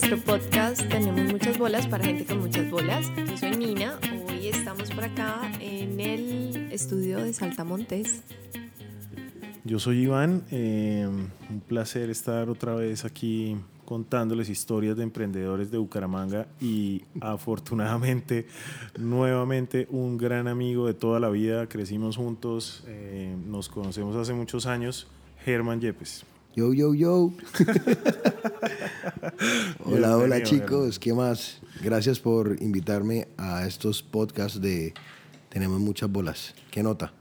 Nuestro podcast Tenemos muchas bolas para gente con muchas bolas. Yo soy Nina, hoy estamos por acá en el estudio de Saltamontes. Yo soy Iván, eh, un placer estar otra vez aquí contándoles historias de emprendedores de Bucaramanga y afortunadamente nuevamente un gran amigo de toda la vida, crecimos juntos, eh, nos conocemos hace muchos años, Germán Yepes. Yo, yo, yo. hola, hola chicos, ¿qué más? Gracias por invitarme a estos podcasts de Tenemos muchas bolas. ¿Qué nota?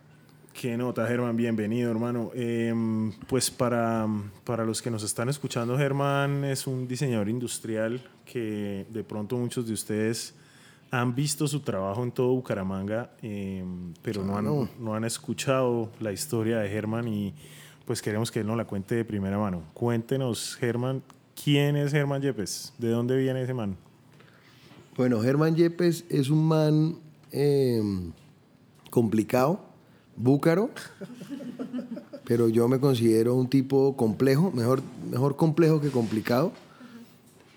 Qué nota, Germán, bienvenido, hermano. Em, pues para, para los que nos están escuchando, Germán es un diseñador industrial que de pronto muchos de ustedes han visto su trabajo en todo Bucaramanga, em, pero no han, no han escuchado la historia de Germán y pues queremos que él nos la cuente de primera mano. Cuéntenos, Germán, ¿quién es Germán Yepes? ¿De dónde viene ese man? Bueno, Germán Yepes es un man em, complicado búcaro, pero yo me considero un tipo complejo, mejor, mejor complejo que complicado,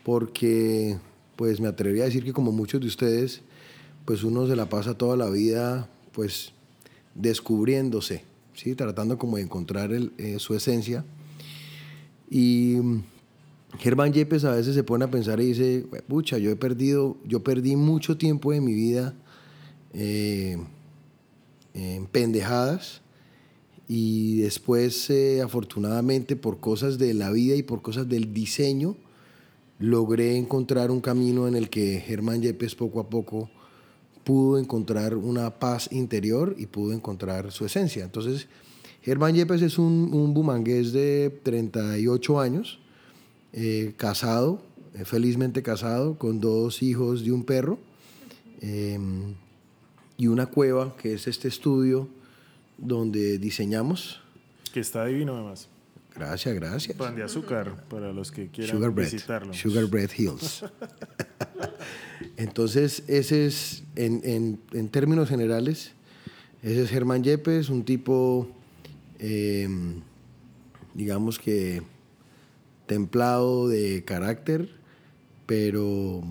porque pues me atrevería a decir que como muchos de ustedes, pues uno se la pasa toda la vida pues descubriéndose, ¿sí? tratando como de encontrar eh, su esencia. Y Germán Yepes a veces se pone a pensar y dice, pucha, yo he perdido, yo perdí mucho tiempo de mi vida eh, en pendejadas y después eh, afortunadamente por cosas de la vida y por cosas del diseño logré encontrar un camino en el que Germán Yepes poco a poco pudo encontrar una paz interior y pudo encontrar su esencia. Entonces, Germán Yepes es un, un bumangués de 38 años, eh, casado, eh, felizmente casado, con dos hijos de un perro. Em, y una cueva, que es este estudio donde diseñamos. Que está divino además. Gracias, gracias. Pan de azúcar para los que quieran Sugar visitarlo. Sugar Bread Hills. Entonces, ese es, en, términos generales, ese es Germán Yepes, un tipo, em, digamos que templado de carácter, pero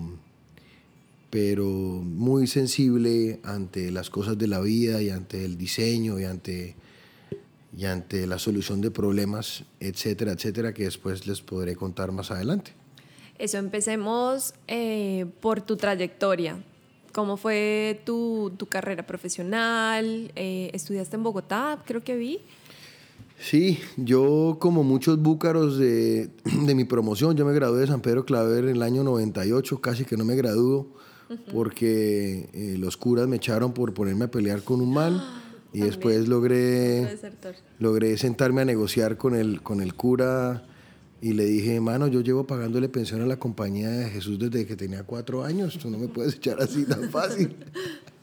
pero muy sensible ante las cosas de la vida y ante el diseño y ante, y ante la solución de problemas, etcétera, etcétera, que después les podré contar más adelante. Eso, empecemos eh, por tu trayectoria. ¿Cómo fue tu, tu carrera profesional? Eh, ¿Estudiaste en Bogotá? Creo que vi. Sí, yo como muchos búcaros de, de, mi promoción, yo me gradué de San Pedro Claver en el año 98, casi que no me gradúo porque eh, los curas me echaron por ponerme a pelear con un man y después logré, logré sentarme a negociar con el, con el cura y le dije, mano, yo llevo pagándole pensión a la compañía de Jesús desde que tenía cuatro años, tú no me puedes echar así tan fácil.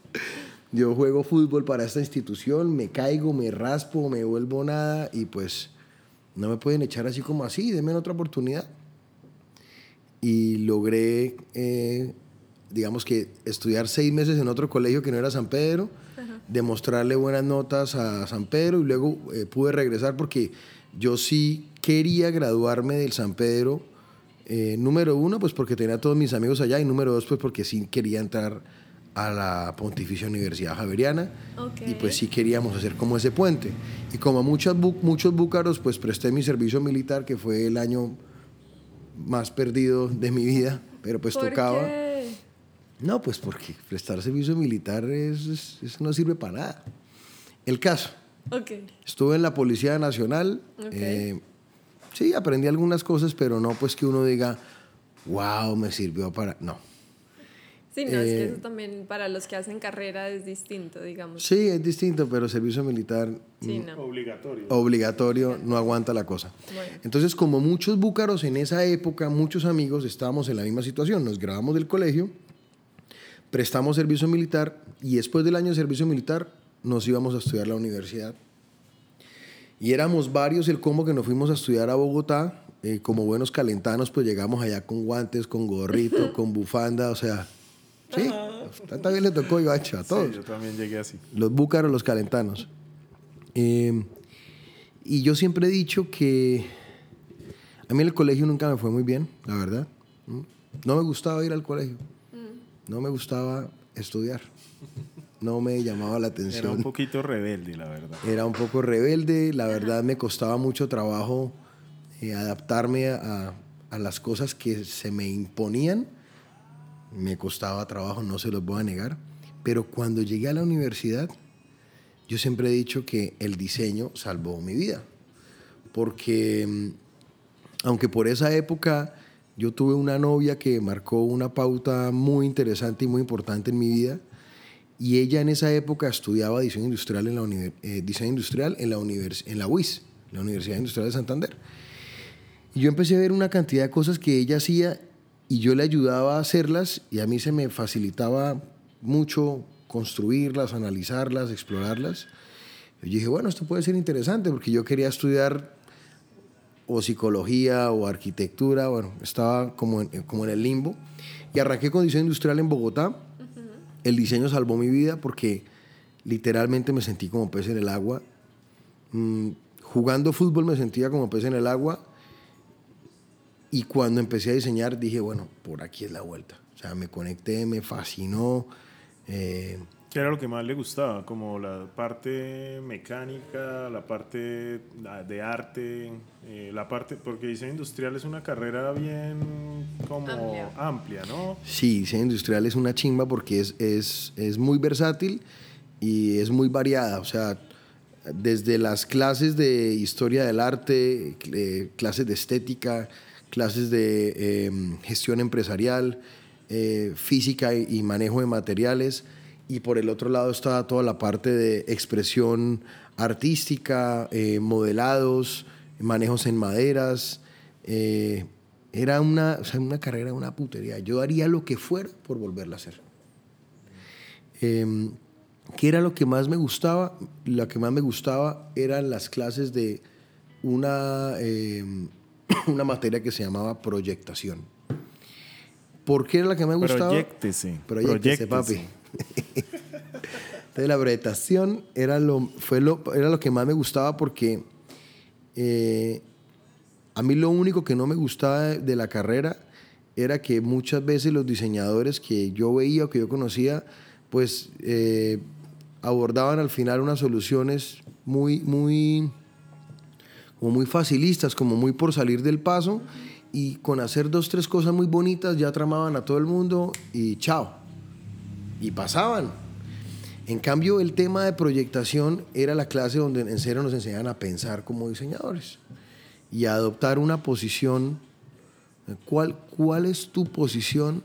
yo juego fútbol para esta institución, me caigo, me raspo, me vuelvo nada y pues no me pueden echar así como así, denme otra oportunidad. Y logré eh, digamos que estudiar seis meses en otro colegio que no era San Pedro, demostrarle buenas notas a San Pedro y luego eh, pude regresar porque yo sí quería graduarme del San Pedro. Eh, número uno, pues porque tenía a todos mis amigos allá y número dos, pues porque sí quería entrar a la Pontificia Universidad Javeriana y pues sí queríamos hacer como ese puente. Y como muchos, muchos búcaros, pues presté mi servicio militar, que fue el año más perdido de mi vida, pero pues tocaba. No, pues porque prestar servicio militar es, no sirve para nada. El caso. Okay. Estuve en la Policía Nacional. Eh, sí, aprendí algunas cosas, pero no pues que uno diga, wow, me sirvió para... No. Sí, no, es que eh, eso también para los que hacen carrera es distinto, digamos. Sí, es distinto, pero servicio militar sí, mm, no. obligatorio. Obligatorio, no aguanta la cosa. Entonces, como muchos búcaros en esa época, muchos amigos estábamos en la misma situación. Nos grabamos del colegio prestamos servicio militar y después del año de servicio militar nos íbamos a estudiar a la universidad. Y éramos varios el combo que nos fuimos a estudiar a Bogotá. Eh, como buenos calentanos, pues llegamos allá con guantes, con gorrito, con bufanda, o sea, sí, también le tocó Ibacha a todos. Sí, yo también llegué así. Los búcaros, los calentanos. Eh, y yo siempre he dicho que A mí el colegio nunca me fue muy bien, la verdad. No me gustaba ir al colegio. No me gustaba estudiar. No me llamaba la atención. Era un poquito rebelde, la verdad. Era un poco rebelde. La verdad me costaba mucho trabajo eh, adaptarme a, a las cosas que se me imponían. Me costaba trabajo, no se los voy a negar. Pero cuando llegué a la universidad, yo siempre he dicho que el diseño salvó mi vida. Porque mm, aunque por esa época yo tuve una novia que marcó una pauta muy interesante y muy importante en mi vida, y ella en esa época estudiaba diseño industrial en la, eh, diseño industrial en la, en la UIS, la Universidad Industrial de Santander. Y yo empecé a ver una cantidad de cosas que ella hacía y yo le ayudaba a hacerlas y a mí se me facilitaba mucho construirlas, analizarlas, explorarlas. Yo dije, bueno, esto puede ser interesante porque yo quería estudiar o psicología o arquitectura, bueno, estaba como como en el limbo. Y arranqué con diseño industrial en Bogotá. El diseño salvó mi vida porque literalmente me sentí como pez en el agua. Mm, jugando fútbol me sentía como pez en el agua. Y cuando empecé a diseñar dije, bueno, por aquí es la vuelta. O sea, me conecté, me fascinó. Eh, ¿Qué era lo que más le gustaba? Como la parte mecánica, la parte de arte, eh, la parte, porque diseño industrial es una carrera bien como amplia, ¿no? Sí, diseño industrial es una chimba porque es, es, es muy versátil y es muy variada. O sea, desde las clases de historia del arte, eh, clases de estética, clases de em, gestión empresarial, eh, física y manejo de materiales y por el otro lado estaba toda la parte de expresión artística, eh, modelados, manejos en maderas. Eh, era una, una carrera, una putería. Yo haría lo que fuera por volverla a hacer. Em, ¿Qué era lo que más me gustaba? Lo que más me gustaba eran las clases de una, em, una materia que se llamaba proyectación. ¿Por qué era la que me gustaba? Proyectese. Proyectese, papi. Entonces la proyectación era lo, fue lo, era lo que más me gustaba porque eh, a mí lo único que no me gustaba de, la carrera era que muchas veces los diseñadores que yo veía o que yo conocía, pues eh, abordaban al final unas soluciones muy, muy, como muy facilistas, como muy por salir del paso y con hacer dos, tres cosas muy bonitas ya tramaban a todo el mundo y chao y pasaban. En cambio, el tema de proyectación era la clase donde en serio nos enseñaban a pensar como diseñadores y a adoptar una posición. ¿Cuál, cuál es tu posición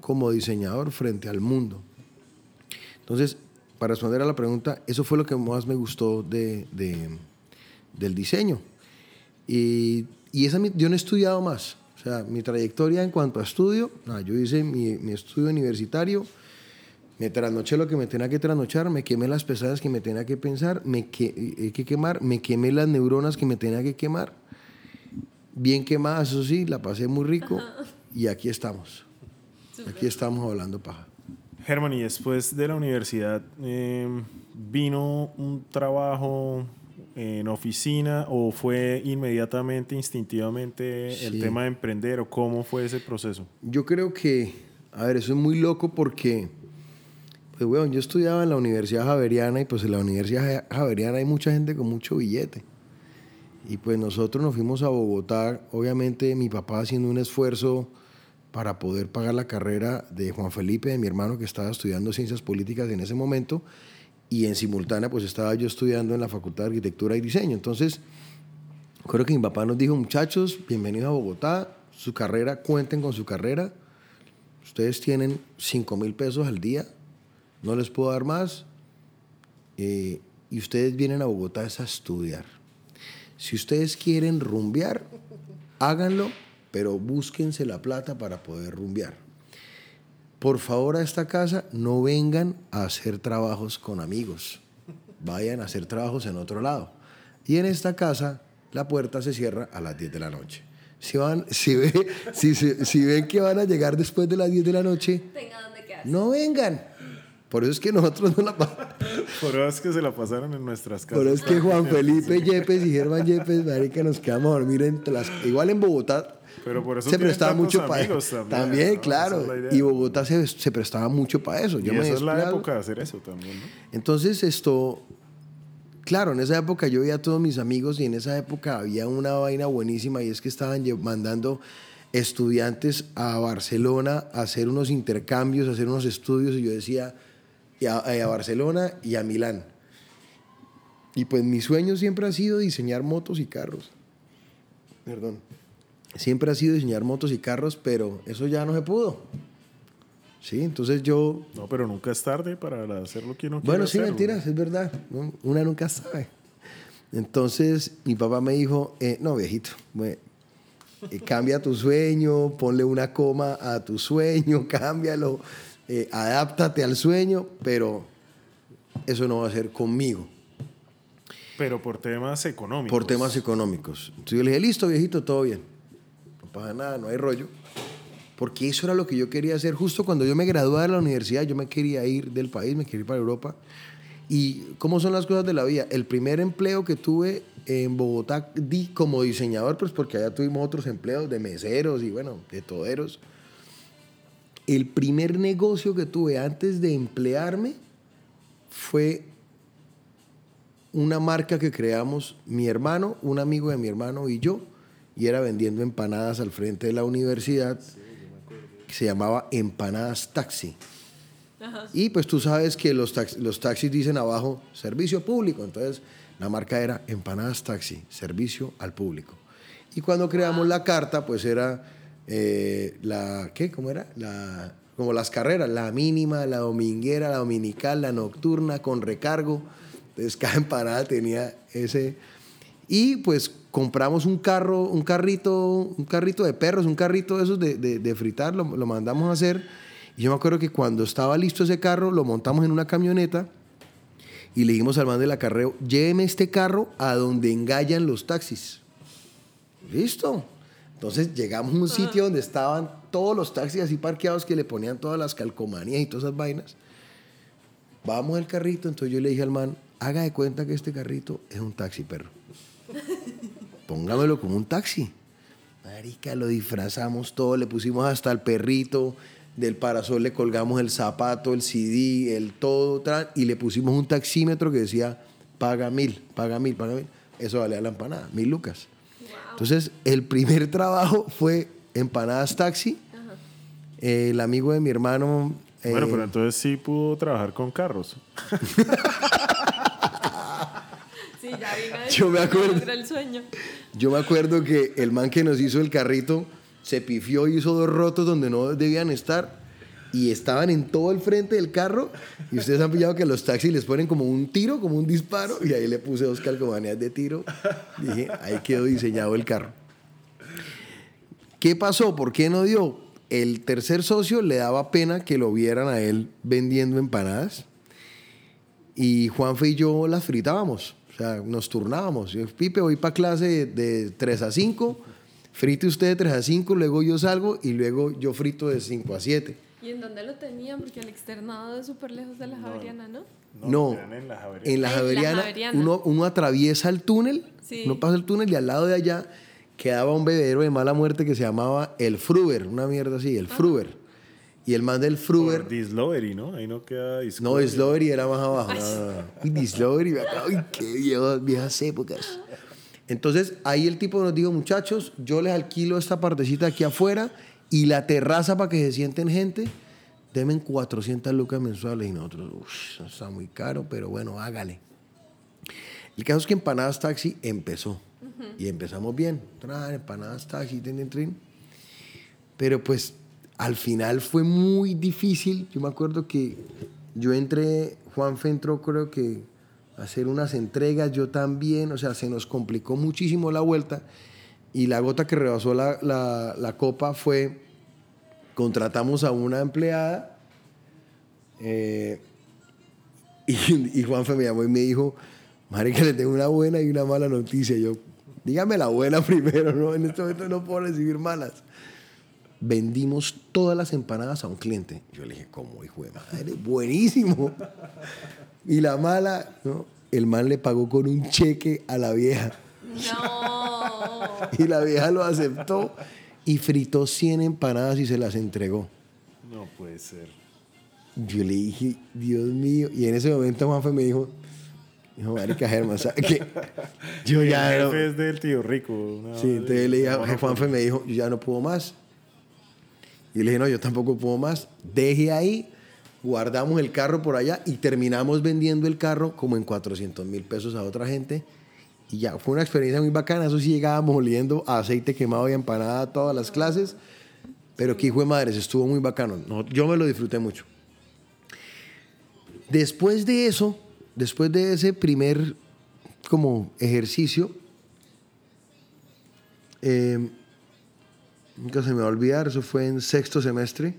como diseñador frente al mundo? Entonces, para responder a la pregunta, eso fue lo que más me gustó de, del diseño. Y, y esa, yo no he estudiado más. O sea, mi trayectoria en cuanto a estudio, yo hice mi, mi estudio universitario, me trasnoché lo que me tenía que trasnochar, me quemé las pesadas que me tenía que pensar, me que, que quemar, me quemé las neuronas que me tenía que quemar. Bien quemadas, eso sí, la pasé muy rico y aquí estamos. Aquí estamos hablando paja. Germán, y después de la universidad, em, ¿vino un trabajo en oficina o fue inmediatamente, instintivamente el tema de emprender o cómo fue ese proceso? Yo creo que, a ver, eso es muy loco porque yo estudiaba en la Universidad Javeriana y pues en la Universidad Javeriana hay mucha gente con mucho billete. Y pues nosotros nos fuimos a Bogotá, obviamente mi papá haciendo un esfuerzo para poder pagar la carrera de Juan Felipe, de mi hermano que estaba estudiando ciencias políticas en ese momento, y en simultánea pues estaba yo estudiando en la Facultad de Arquitectura y Diseño. Entonces, creo que mi papá nos dijo, muchachos, bienvenidos a Bogotá, su carrera, cuenten con su carrera, ustedes tienen 5 mil pesos al día, no les puedo dar más. Eh, y ustedes vienen a Bogotá a estudiar. Si ustedes quieren rumbear, háganlo, pero búsquense la plata para poder rumbear. Por favor a esta casa no vengan a hacer trabajos con amigos, vayan a hacer trabajos en otro lado. Y en esta casa la puerta se cierra a las 10 de la noche. Si, van, si, si, ven que van a llegar después de las 10 de la noche, no vengan Por eso es que nosotros no la Por eso es que se la pasaron en nuestras casas. Por eso es que Juan Felipe Yepes y Germán Yepes, marica, nos quedamos a dormir entre las... Igual en Bogotá Pero por eso se prestaba mucho para También, también, claro. es y Bogotá se, se prestaba mucho para eso. Y Yo me esa es la época de hacer eso también, ¿no? Entonces esto, claro, en esa época yo veía a todos mis amigos y en esa época había una vaina buenísima y es que estaban mandando estudiantes a Barcelona a hacer unos intercambios, a hacer unos estudios y yo decía, y a, a Barcelona y a Milán. Y pues mi sueño siempre ha sido diseñar motos y carros. Perdón. Siempre ha sido diseñar motos y carros, pero eso ya no se pudo. Sí, entonces yo No, pero nunca es tarde para hacer lo que uno quiere bueno, sí, hacer, mentiras, es verdad. Una nunca sabe. Entonces, mi papá me dijo, eh, no, viejito, eh, cambia tu sueño, ponle una coma a tu sueño, cámbialo, eh, adáptate al sueño, pero eso no va a ser conmigo, Pero por temas económicos. por temas económicos. Entonces yo le dije, listo, viejito, todo bien. No pasa nada, no hay rollo. Porque eso era lo que yo quería hacer. Justo cuando yo me gradué de la universidad, yo me quería ir del país, me quería ir para Europa. ¿Y cómo son las cosas de la vida? El primer empleo que tuve en Bogotá di como diseñador, pues porque allá tuvimos otros empleos de meseros y bueno, de toderos. El primer negocio que tuve antes de emplearme fue una marca que creamos mi hermano, un amigo de mi hermano y yo, y era vendiendo empanadas al frente de la universidad, que se llamaba Empanadas Taxi. Y pues tú sabes que los, tax- los taxis dicen abajo servicio público, entonces la marca era Empanadas Taxi, servicio al público. Y cuando creamos la carta, pues era eh, la, ¿qué? ¿Cómo era? La, como las carreras, la mínima, la dominguera, la dominical, la nocturna, con recargo. Entonces cada empanada tenía ese... Y pues compramos un carro, un carrito, un carrito de perros, un carrito de esos de, de- fritar, lo, lo mandamos a hacer. Y yo me acuerdo que cuando estaba listo ese carro, lo montamos en una camioneta y le dijimos al man del acarreo, lléveme este carro a donde engallan los taxis. Listo. Entonces llegamos a un sitio donde estaban todos los taxis así parqueados que le ponían todas las calcomanías y todas esas vainas. Vamos al carrito, entonces yo le dije al man, haga de cuenta que este carrito es un taxi, perro. Póngamelo como un taxi. Marica, lo disfrazamos todo, le pusimos hasta el perrito, del parasol le colgamos el zapato, el CD, el todo, y le pusimos un taxímetro que decía, paga mil, paga mil, paga mil. Eso valía la empanada, mil lucas. Entonces, el primer trabajo fue empanadas taxi. Eh, el amigo de mi hermano... eh, Bueno, pero entonces sí pudo trabajar con carros. Sí, ya Yo me acuerdo. logró el sueño. Yo me acuerdo que el man que nos hizo el carrito se pifió y hizo dos rotos donde no debían estar y estaban en todo el frente del carro y ustedes han pillado que los taxis les ponen como un tiro, como un disparo y ahí le puse dos calcomanías de tiro. Dije, ahí quedó diseñado el carro. ¿Qué pasó? ¿Por qué no dio? El tercer socio le daba pena que lo vieran a él vendiendo empanadas y Juanfe y yo las fritábamos. O sea, nos turnábamos. Yo, Pipe, voy para clase de, de 3 a 5, frite usted de 3 a 5, luego yo salgo y luego yo frito de 5 a 7. ¿Y en dónde lo tenían? Porque el externado es súper lejos de la Javeriana, ¿no? No, eran en la Javeriana. en la En la Javeriana, uno, uno atraviesa el túnel, Sí. uno pasa el túnel y al lado de allá quedaba un bebedero de mala muerte que se llamaba el Fruber, una mierda así, el Fruber. Y el man del Fruber, Dislovery, ¿no? Ahí no queda no, Discovery. Dislovery era más abajo. No, no, no. Y Dislovery, me acabo- uy, qué viejas, viejas épocas. Entonces, ahí el tipo nos dijo, muchachos, yo les alquilo esta partecita aquí afuera y la terraza para que se sienten gente, denme 400 lucas mensuales. Y nosotros, uff, está muy caro, pero bueno, hágale. El caso es que Empanadas Taxi empezó. Y empezamos bien. Empanadas Taxi, tin. Pero pues al final fue muy difícil. Yo me acuerdo que yo entré, Juanfe entró creo que a hacer unas entregas, yo también, o sea, se nos complicó muchísimo la vuelta. Y la gota que rebasó la, la- copa fue, contratamos a una empleada eh, y, y Juanfe me llamó y me dijo, Marica, le tengo una buena y una mala noticia. Yo, dígame la buena primero, ¿no? En este momento no puedo recibir malas. vendimos todas las empanadas a un cliente. Yo le dije, ¿cómo, hijo de madre? Buenísimo. Y la mala, ¿no? El man le pagó con un cheque a la vieja. No. Y la vieja lo aceptó y fritó 100 empanadas y se las entregó. No puede ser. Yo le dije, Dios mío. Y en ese momento Juanfe me dijo, dijo, marica Germán, ¿sabe qué? Yo ya el no... jefe es del tío rico. Sí, entonces le dije, Juanfe me dijo, yo ya no puedo más. Y le dije, no, yo tampoco puedo más. Deje ahí, guardamos el carro por allá y terminamos vendiendo el carro como en 400 mil pesos a otra gente. Y ya, fue una experiencia muy bacana. Eso sí, llegábamos oliendo a aceite quemado y empanada todas las clases. Pero que hijo de madres, estuvo muy bacano. No, yo me lo disfruté mucho. Después de eso, después de ese primer como ejercicio, eh, nunca se me va a olvidar, eso fue en sexto semestre.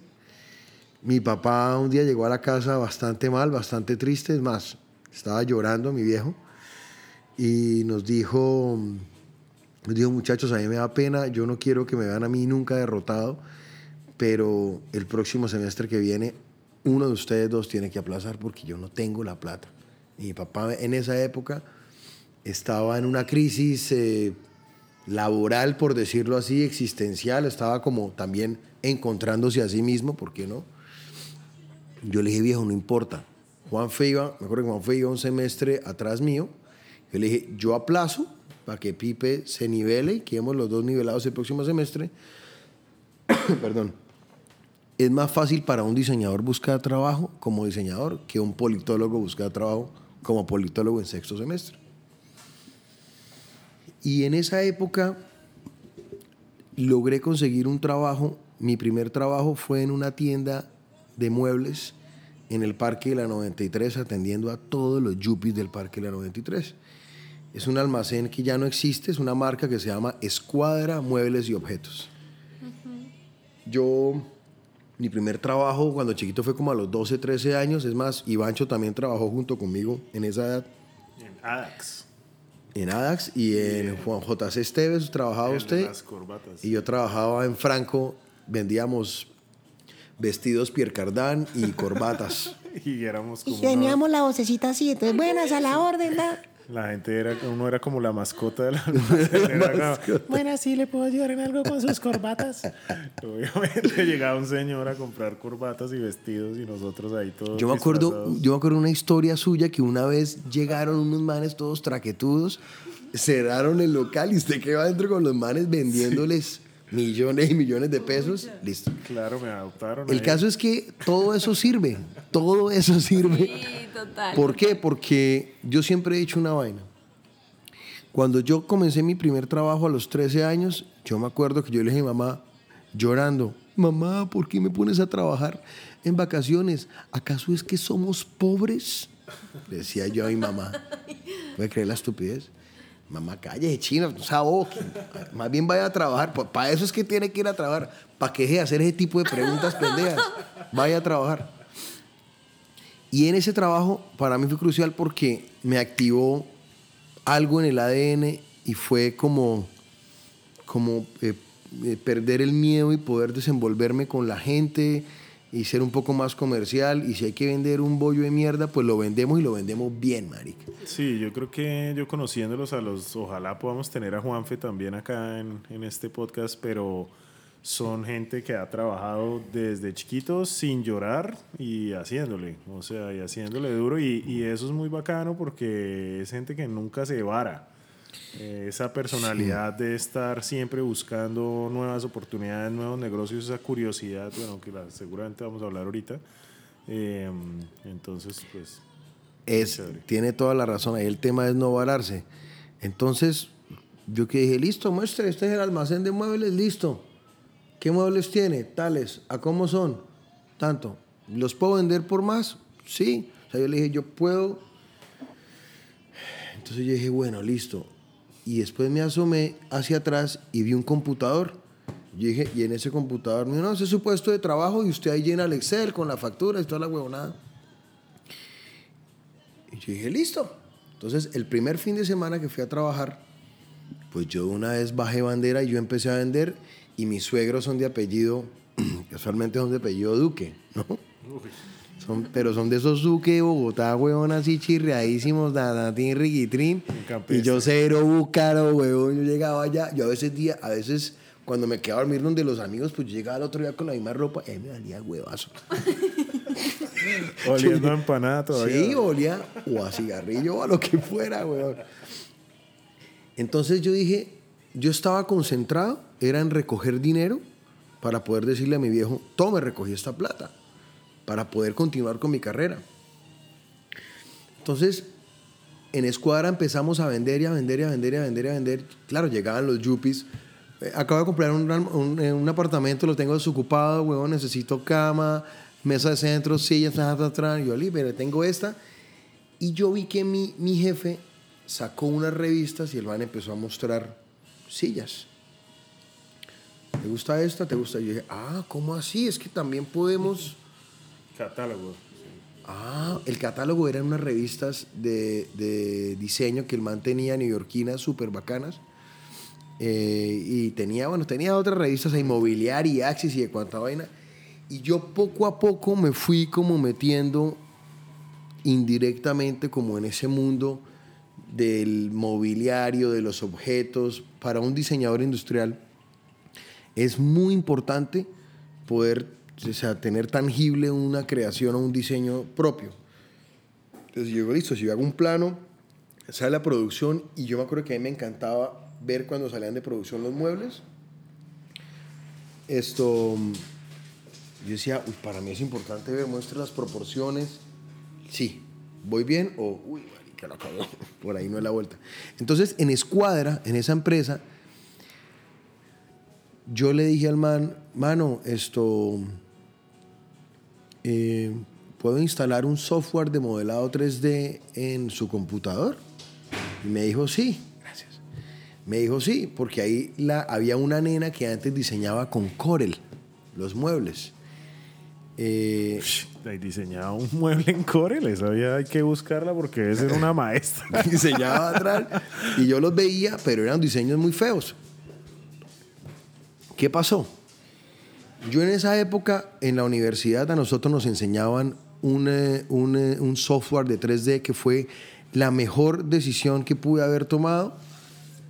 Mi papá un día llegó a la casa bastante mal, bastante triste, es más, estaba llorando mi viejo y nos dijo, nos dijo muchachos, a mí me da pena, yo no quiero que me vean a mí nunca derrotado, pero el próximo semestre que viene uno de ustedes dos tiene que aplazar porque yo no tengo la plata. Y mi papá en esa época estaba en una crisis eh, laboral, por decirlo así, existencial, estaba como también encontrándose a sí mismo, ¿por qué no? Yo le dije, viejo, no importa. Juan Fe iba, me acuerdo que Juan Fe iba un semestre atrás mío. Yo le dije, yo aplazo para que Pipe se nivele y quedemos los dos nivelados el próximo semestre. Perdón. Es más fácil para un diseñador buscar trabajo como diseñador que un politólogo buscar trabajo como politólogo en sexto semestre. Y en esa época logré conseguir un trabajo. Mi primer trabajo fue en una tienda de muebles en el Parque de la 93 atendiendo a todos los yuppies del Parque de la 93. Es un almacén que ya no existe, es una marca que se llama Escuadra Muebles y Objetos. Yo, mi primer trabajo cuando chiquito fue como a los 12, 13 años, es más, Ivancho también trabajó junto conmigo en esa edad, En ADAX. en ADAX y en Juan J.C. Esteves trabajaba usted. Las corbatas. Y yo trabajaba en Franco, vendíamos vestidos Pierre Cardin y corbatas. Y éramos como. Y una- teníamos la vocecita así, entonces buenas a la orden, ¿no? La gente era, uno era como la mascota de la como- Bueno, sí, le puedo ayudar en algo con sus corbatas. Obviamente llegaba un señor a comprar corbatas y vestidos y nosotros ahí todos. Yo me acuerdo, disfrazados. yo me acuerdo una historia suya que una vez llegaron unos manes todos traquetudos, cerraron el local y usted quedó adentro con los manes vendiéndoles millones y millones de pesos. Listo. Claro, me adoptaron. El ahí. caso es que todo eso sirve, todo eso sirve. Sí, total. ¿Por qué? Porque yo siempre he dicho una vaina. Cuando yo comencé mi primer trabajo a los 13 años, yo me acuerdo que yo le dije a mi mamá, llorando, mamá, ¿por qué me pones a trabajar en vacaciones? ¿Acaso es que somos pobres? Le decía yo a mi mamá. ¿Puede creer la estupidez? Mamá, calle, china, no boqui. Más bien vaya a trabajar. Para eso es que tiene que ir a trabajar. Para que de hacer ese tipo de preguntas pendejas. Vaya a trabajar. Y en ese trabajo para mí fue crucial porque me activó algo en el ADN y fue como, como eh, eh, perder el miedo y poder desenvolverme con la gente y ser un poco más comercial. Y si hay que vender un bollo de mierda, pues lo vendemos y lo vendemos bien, marica. Sí, yo creo que yo conociéndolos a los, ojalá podamos tener a Juanfe también acá en, en este podcast, pero son gente que ha trabajado desde chiquitos sin llorar y haciéndole, o sea, y haciéndole duro y, y eso es muy bacano porque es gente que nunca se vara. Eh, esa personalidad de estar siempre buscando nuevas oportunidades, nuevos negocios, esa curiosidad, bueno, que la- seguramente vamos a hablar ahorita. Eh, entonces, pues, Es, tiene toda la razón. Ahí el tema es no vararse. Entonces, yo que dije, listo, muestre, este es el almacén de muebles, listo. ¿Qué muebles tiene? Tales. ¿A cómo son? Tanto. ¿Los puedo vender por más? Sí. O sea, yo le dije, yo puedo. Entonces yo dije, bueno, listo. Y después me asomé hacia atrás y vi un computador. Yo dije, y en ese computador me dijo, no, ese es su puesto de trabajo y usted ahí llena el Excel con la factura y toda la huevonada. Y yo dije, listo. Entonces, el primer fin de semana que fui a trabajar, pues yo una vez bajé bandera y yo empecé a vender. y mis suegros son de apellido, casualmente son de apellido Duque, ¿no? Son, pero son de esos Duque de Bogotá, huevón, así chirreadísimos, danatín, riquitrín. Y yo cero búcaro, huevón. Yo llegaba allá, yo a veces día, a veces cuando me quedaba a dormir donde los amigos, pues yo llegaba al otro día con la misma ropa, y ahí me valía huevazo. Oliendo a empanada todavía. Sí, olía o a cigarrillo o a lo que fuera, weón. Entonces yo dije, yo estaba concentrado, era en recoger dinero para poder decirle a mi viejo, tome, recogí esta plata, para poder continuar con mi carrera. Entonces, en Escuadra empezamos a vender y a vender y a vender y a vender y a vender. Claro, llegaban los yuppies. Eh, Acabo de comprar un, eh, un apartamento, lo tengo desocupado, huevón, necesito cama, mesa de centro, sillas, ta. Yo, "Li, pero tengo esta. Y yo vi que mi, mi jefe sacó unas revistas y el man empezó a mostrar sillas. ¿Te gusta esta? ¿Te gusta? Yo dije, ah, ¿cómo así? Es que también podemos... Catálogo. Ah, el catálogo eran unas revistas de, de diseño que el man tenía neoyorquinas súper bacanas. Eh, y tenía, bueno, tenía otras revistas, Inmobiliaria, Axis y de cuánta vaina. Y yo poco a poco me fui como metiendo indirectamente como en ese mundo del mobiliario, de los objetos. Para un diseñador industrial es muy importante poder o sea, tener tangible una creación o un diseño propio. Entonces yo digo, listo, si yo hago un plano, sale la producción y yo me acuerdo que a mí me encantaba ver cuando salían de producción los muebles. Esto, yo decía, uy, para mí es importante ver, muestre las proporciones. Sí, voy bien o, uy, marica, la cagó. Por ahí no es la vuelta. Entonces, en Escuadra, en esa empresa, yo le dije al man, mano, esto, eh, ¿puedo instalar un software de modelado 3D en su computador? Y me dijo, sí, gracias. Me dijo, sí, porque ahí la, había una nena que antes diseñaba con Corel los muebles. Eh, diseñaba un mueble en Corel, esa había- hay que buscarla porque debe ser una maestra. diseñaba atrás y yo los veía, pero eran diseños muy feos. ¿Qué pasó? Yo en esa época en la universidad a nosotros nos enseñaban un, eh, un, eh, un software de 3D que fue la mejor decisión que pude haber tomado.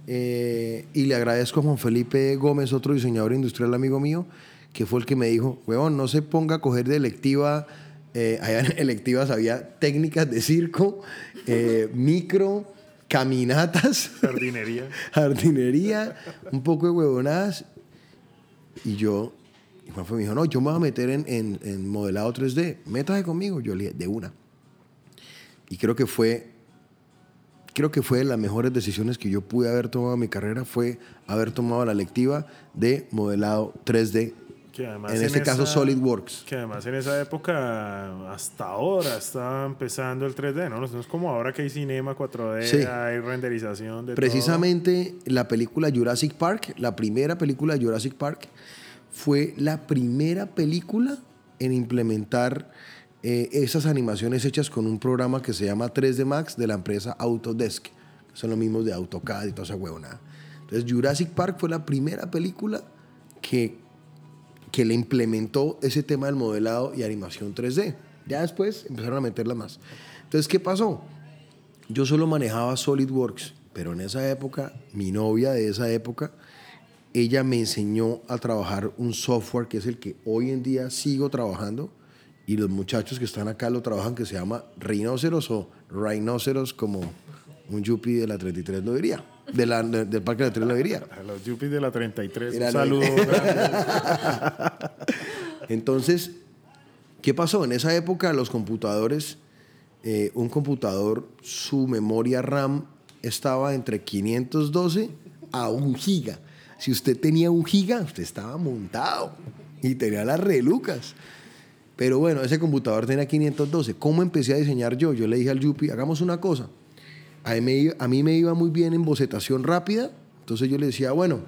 Eh, y le agradezco a Juan Felipe Gómez, otro diseñador industrial amigo mío, que fue el que me dijo, huevón, no se ponga a coger de electiva, eh, allá en electivas había técnicas de circo, eh, micro, caminatas, Jardinería. jardinería, un poco de huevonadas. Y yo, y Juanfe me dijo, no, yo me voy a meter en, en- en modelado 3D, métase conmigo. Yo le dije, de una. Y creo que fue, creo que fue de las mejores decisiones que yo pude haber tomado en mi carrera, fue haber tomado la lectiva de modelado 3D. Que además En este caso, esa- SolidWorks. Que además en esa época, hasta ahora, estaba empezando el 3D, ¿no? No es como ahora que hay cinema 4D, Sí. hay renderización de Precisamente la película Jurassic Park, la primera película de Jurassic Park, fue la primera película en implementar eh, esas animaciones hechas con un programa que se llama 3D Max de la empresa Autodesk, son los mismos de AutoCAD y toda esa huevonada. Entonces Jurassic Park fue la primera película que, que le implementó ese tema del modelado y animación 3D. Ya después empezaron a meterla más. Entonces, ¿qué pasó? Yo solo manejaba SolidWorks, pero en esa época, mi novia de esa época, ella me enseñó a trabajar un software que es el que hoy en día sigo trabajando y los muchachos que están acá lo trabajan que se llama Rhinoceros o Rhinoceros como un yuppie de la 33 lo diría, de la, de- del Parque de la 33 lo diría. A los yuppies de la 33, Mira, un saludo. Entonces, ¿qué pasó? En esa época los computadores, eh, un computador, su memoria RAM estaba entre 512 a 1 giga. Si usted tenía un giga, usted estaba montado y tenía las relucas. Pero bueno, ese computador tenía 512. ¿Cómo empecé a diseñar yo? Yo le dije al Yupi, hagamos una cosa. A mí, me iba, muy bien en bocetación rápida. Entonces yo le decía, bueno,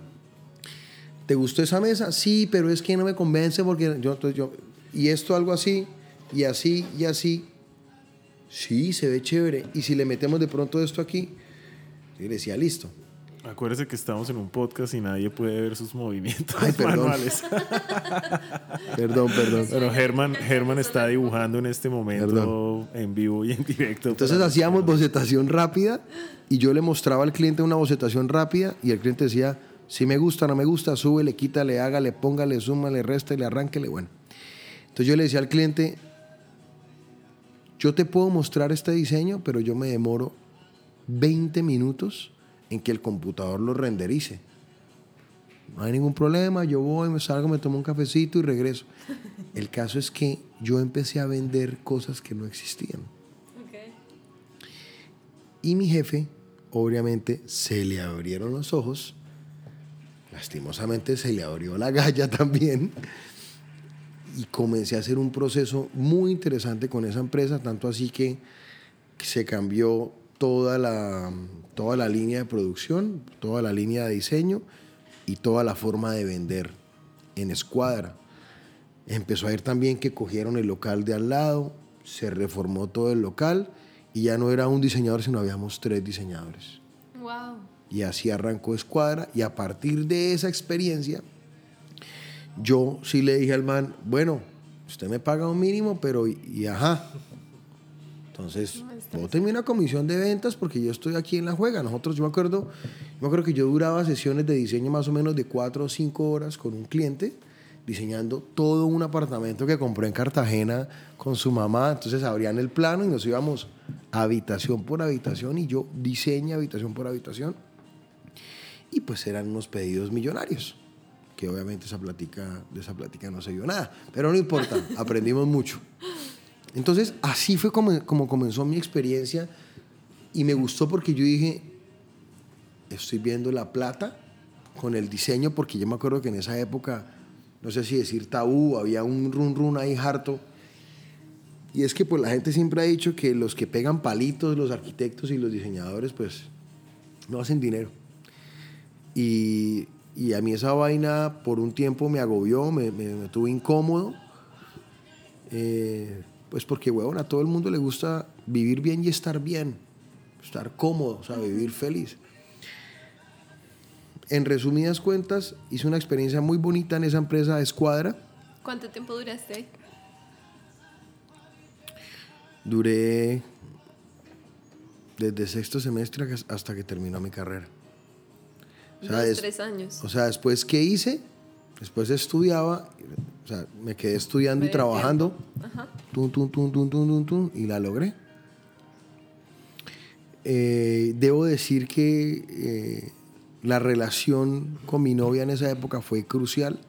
¿te gustó esa mesa? Sí, pero es que no me convence porque yo, entonces yo, y esto algo así, y así, y así. Sí, se ve chévere. Y si le metemos de pronto esto aquí, le decía, listo. Acuérdese que estamos en un podcast y nadie puede ver sus movimientos Ay, perdón. manuales. Perdón, perdón. Pero Germán, Germán está dibujando en este momento Perdón. en vivo y en directo. Entonces hacíamos bocetación rápida y yo le mostraba al cliente una bocetación rápida y el cliente decía, si me gusta, no me gusta, súbele, quítale, hágale, póngale, súmale, réstele, arránquele, bueno. Entonces yo le decía al cliente, yo te puedo mostrar este diseño, pero yo me demoro 20 minutos en que el computador lo renderice. No hay ningún problema, yo voy, me salgo, me tomo un cafecito y regreso. El caso es que yo empecé a vender cosas que no existían. Y mi jefe, obviamente, se le abrieron los ojos. Lastimosamente se le abrió la galla también. Y comencé a hacer un proceso muy interesante con esa empresa, tanto así que se cambió toda la, toda la línea de producción, toda la línea de diseño y toda la forma de vender en escuadra. Empezó a ir también que cogieron el local de al lado, se reformó todo el local y ya no era un diseñador, sino habíamos tres diseñadores. Wow. Y así arrancó Escuadra y a partir de esa experiencia, yo sí le dije al man, bueno, usted me paga un mínimo, pero y, y ajá. Entonces, bóteme una comisión de ventas porque yo estoy aquí en la juega. Nosotros, yo me acuerdo, yo me acuerdo que yo duraba sesiones de diseño más o menos de cuatro o cinco horas con un cliente diseñando todo un apartamento que compró en Cartagena con su mamá. Entonces abrían el plano y nos íbamos habitación por habitación y yo diseño habitación por habitación. Y pues eran unos pedidos millonarios, que obviamente esa plática, de esa plática no se vio nada, pero no importa, aprendimos mucho. Entonces así fue como, como comenzó mi experiencia y me gustó porque yo dije, estoy viendo la plata con el diseño, porque yo me acuerdo que en esa época, no sé si decir tabú, había un run run ahí harto. Y es que pues la gente siempre ha dicho que los que pegan palitos, los arquitectos y los diseñadores, pues no hacen dinero. Y, y a mí esa vaina por un tiempo me agobió, me, me, me incómodo. Eh, pues porque, huevón, a todo el mundo le gusta vivir bien y estar bien, estar cómodo, o sea, vivir feliz. En resumidas cuentas, hice una experiencia muy bonita en esa empresa de Escuadra. ¿Cuánto tiempo duraste ahí? Duré desde sexto semestre hasta que terminó mi carrera. O sea, Dos, des- tres años. O sea, después que hice, después estudiaba, o sea, me quedé estudiando y trabajando, Ajá. tum, tum, tum, y la logré. Eh, debo decir que eh, la relación con mi novia en esa época fue crucial.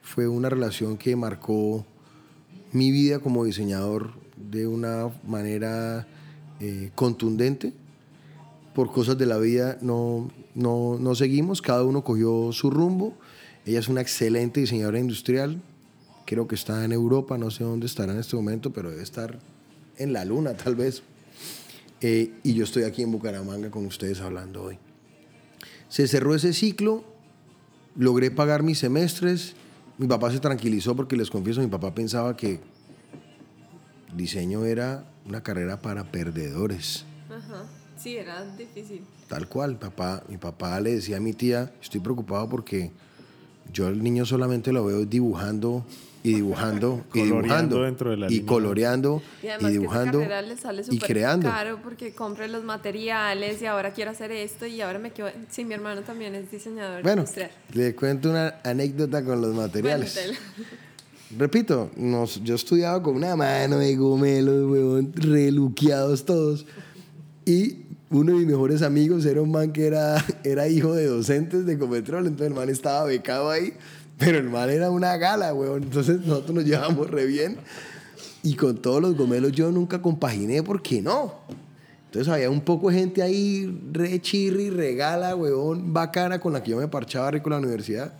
Fue una relación que marcó mi vida como diseñador de una manera eh, contundente. Por cosas de la vida no, no, no seguimos, cada uno cogió su rumbo. Ella es una excelente diseñadora industrial, creo que está en Europa, no sé dónde estará en este momento, pero debe estar en la luna tal vez. Eh, y yo estoy aquí en Bucaramanga con ustedes hablando hoy. Se cerró ese ciclo, logré pagar mis semestres, mi papá se tranquilizó porque les confieso, mi papá pensaba que diseño era una carrera para perdedores. Ajá. Sí, era difícil. Tal cual, papá, mi papá le decía a mi tía, estoy preocupado porque yo al niño solamente lo veo dibujando y dibujando y Coloreando dibujando dentro de la y línea. coloreando Y dibujando que esa carrera le sale y creando. caro porque compre los materiales y ahora quiero hacer esto y ahora me quedo... Sí, mi hermano también es diseñador Bueno, industrial. le cuento una anécdota con los materiales. Repito, nos, yo estudiaba con una mano de gomelos, huevón, reluqueados todos. Y uno de mis mejores amigos era un man que era, era hijo de docentes de Cometrol, entonces el man estaba becado ahí, pero el man era una gala, huevón. Entonces nosotros nos llevamos re bien. Y con todos los gomelos yo nunca compaginé, ¿por qué no? Entonces había un poco de gente ahí, re chirri, regala, huevón, bacana, con la que yo me parchaba rico en la universidad.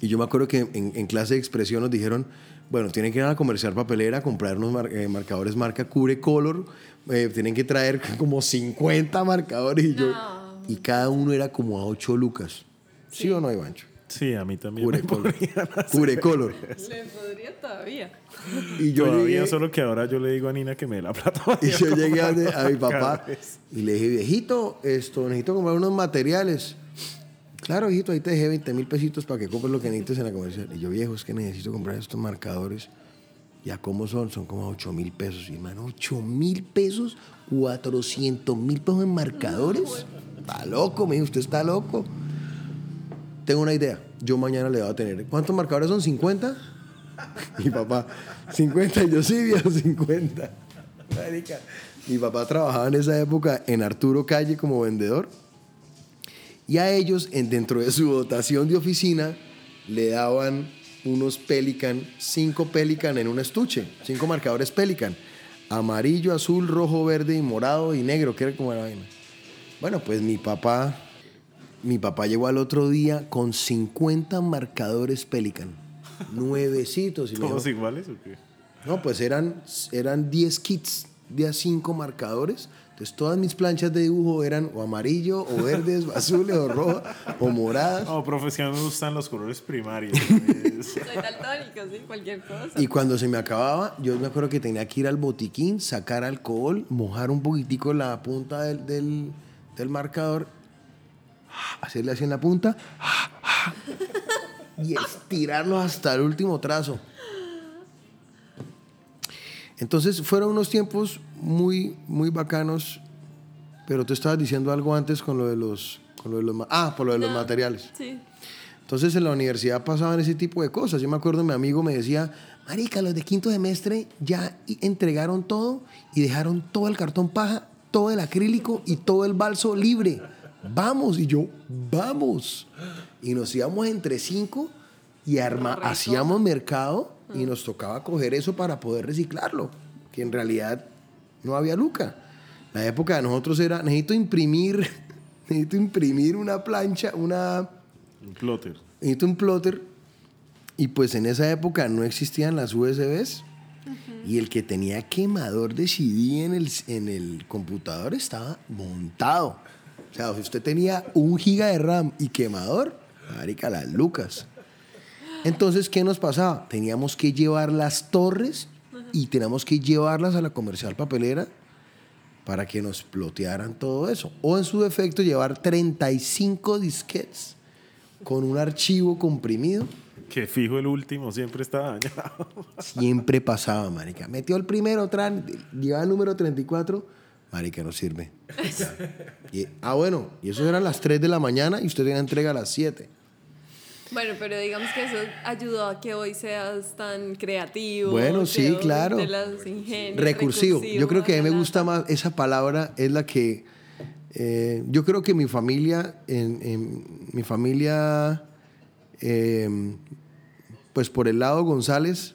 Y yo me acuerdo que en, en clase de expresión nos dijeron, bueno, tienen que ir a la comercial papelera a comprar unos mar- eh, marcadores marca Cure Color, eh, tienen que traer como 50 marcadores y yo... No. Y cada uno era como a 8 lucas. ¿Sí, o no, Ivancho? Sí, a mí también. Cure me Color. Cure Color. Le podría todavía. Y yo Todavía, llegué, solo que ahora yo le digo a Nina que me dé la plata. y yo llegué a, a mi papá y le dije, viejito, esto, necesito comprar unos materiales. claro, hijito, ahí te dejé 20 mil pesitos para que compres lo que necesites en la comercial. Y yo, viejo, es que necesito comprar estos marcadores. ¿Ya cómo son? Son como 8 mil pesos. Y, hermano, 8 mil pesos, 400 mil pesos en marcadores. Está loco, me dijo, usted está loco. Tengo una idea. Yo mañana le voy a tener. ¿Cuántos marcadores son? ¿50? Mi papá, 50. Y yo, sí, viejo, 50. Marica. Mi papá trabajaba en esa época en Arturo Calle como vendedor. Y a ellos, en, dentro de su dotación de oficina, le daban unos Pelican, cinco Pelican en un estuche, cinco marcadores Pelican. Amarillo, azul, rojo, verde y morado y negro, que era como la vaina. Bueno, pues mi papá, mi papá llegó al otro día con 50 marcadores Pelican. Nuevecitos. Y ¿Todos dijo, iguales o qué? no, pues eran, eran 10 kits de a 5 marcadores. Entonces todas mis planchas de dibujo eran o amarillo, o verdes, o azules, o rojas, o moradas. No, profe, a mí me gustan los colores primarios. Soy daltónico, sí, cualquier cosa. Y cuando se me acababa, yo me acuerdo que tenía que ir al botiquín, sacar alcohol, mojar un poquitico la punta del, del, del marcador, hacerle así en la punta y estirarlo hasta el último trazo. Entonces fueron unos tiempos muy, muy bacanos, pero tú estabas diciendo algo antes con lo de los... Con lo de los ah, por lo de los materiales. Sí. Entonces en la universidad pasaban ese tipo de cosas. Yo me acuerdo, mi amigo me decía, Marica, los de quinto semestre ya entregaron todo y dejaron todo el cartón paja, todo el acrílico y todo el balso libre. Vamos. Y yo, vamos. Y nos íbamos entre cinco y arma, hacíamos mercado y nos tocaba coger eso para poder reciclarlo, que en realidad no había luca. La época de nosotros era, necesito imprimir, necesito imprimir una plancha, una Un plotter. necesito un plotter y pues en esa época no existían las USBs y el que tenía quemador de CD en el, en el computador estaba montado. O sea, si usted tenía un giga de RAM y quemador, marica, las lucas. Entonces, ¿qué nos pasaba? Teníamos que llevar las torres y teníamos que llevarlas a la comercial papelera para que nos plotearan todo eso. O en su defecto, llevar 35 disquetes con un archivo comprimido. Que fijo el último siempre está dañado. Siempre pasaba, marica. Metió el primero, tran, llevaba el número 34, marica, no sirve. Y- ah, bueno, y eso eran las 3 de la mañana y usted tenía entrega a las 7. Bueno, pero digamos que eso ayudó a que hoy seas tan creativo. Bueno, sí, claro. Recursivo. Yo creo que a mí me gusta más esa palabra, es la que. eh, yo creo que mi familia, en, en mi familia, eh, pues por el lado González,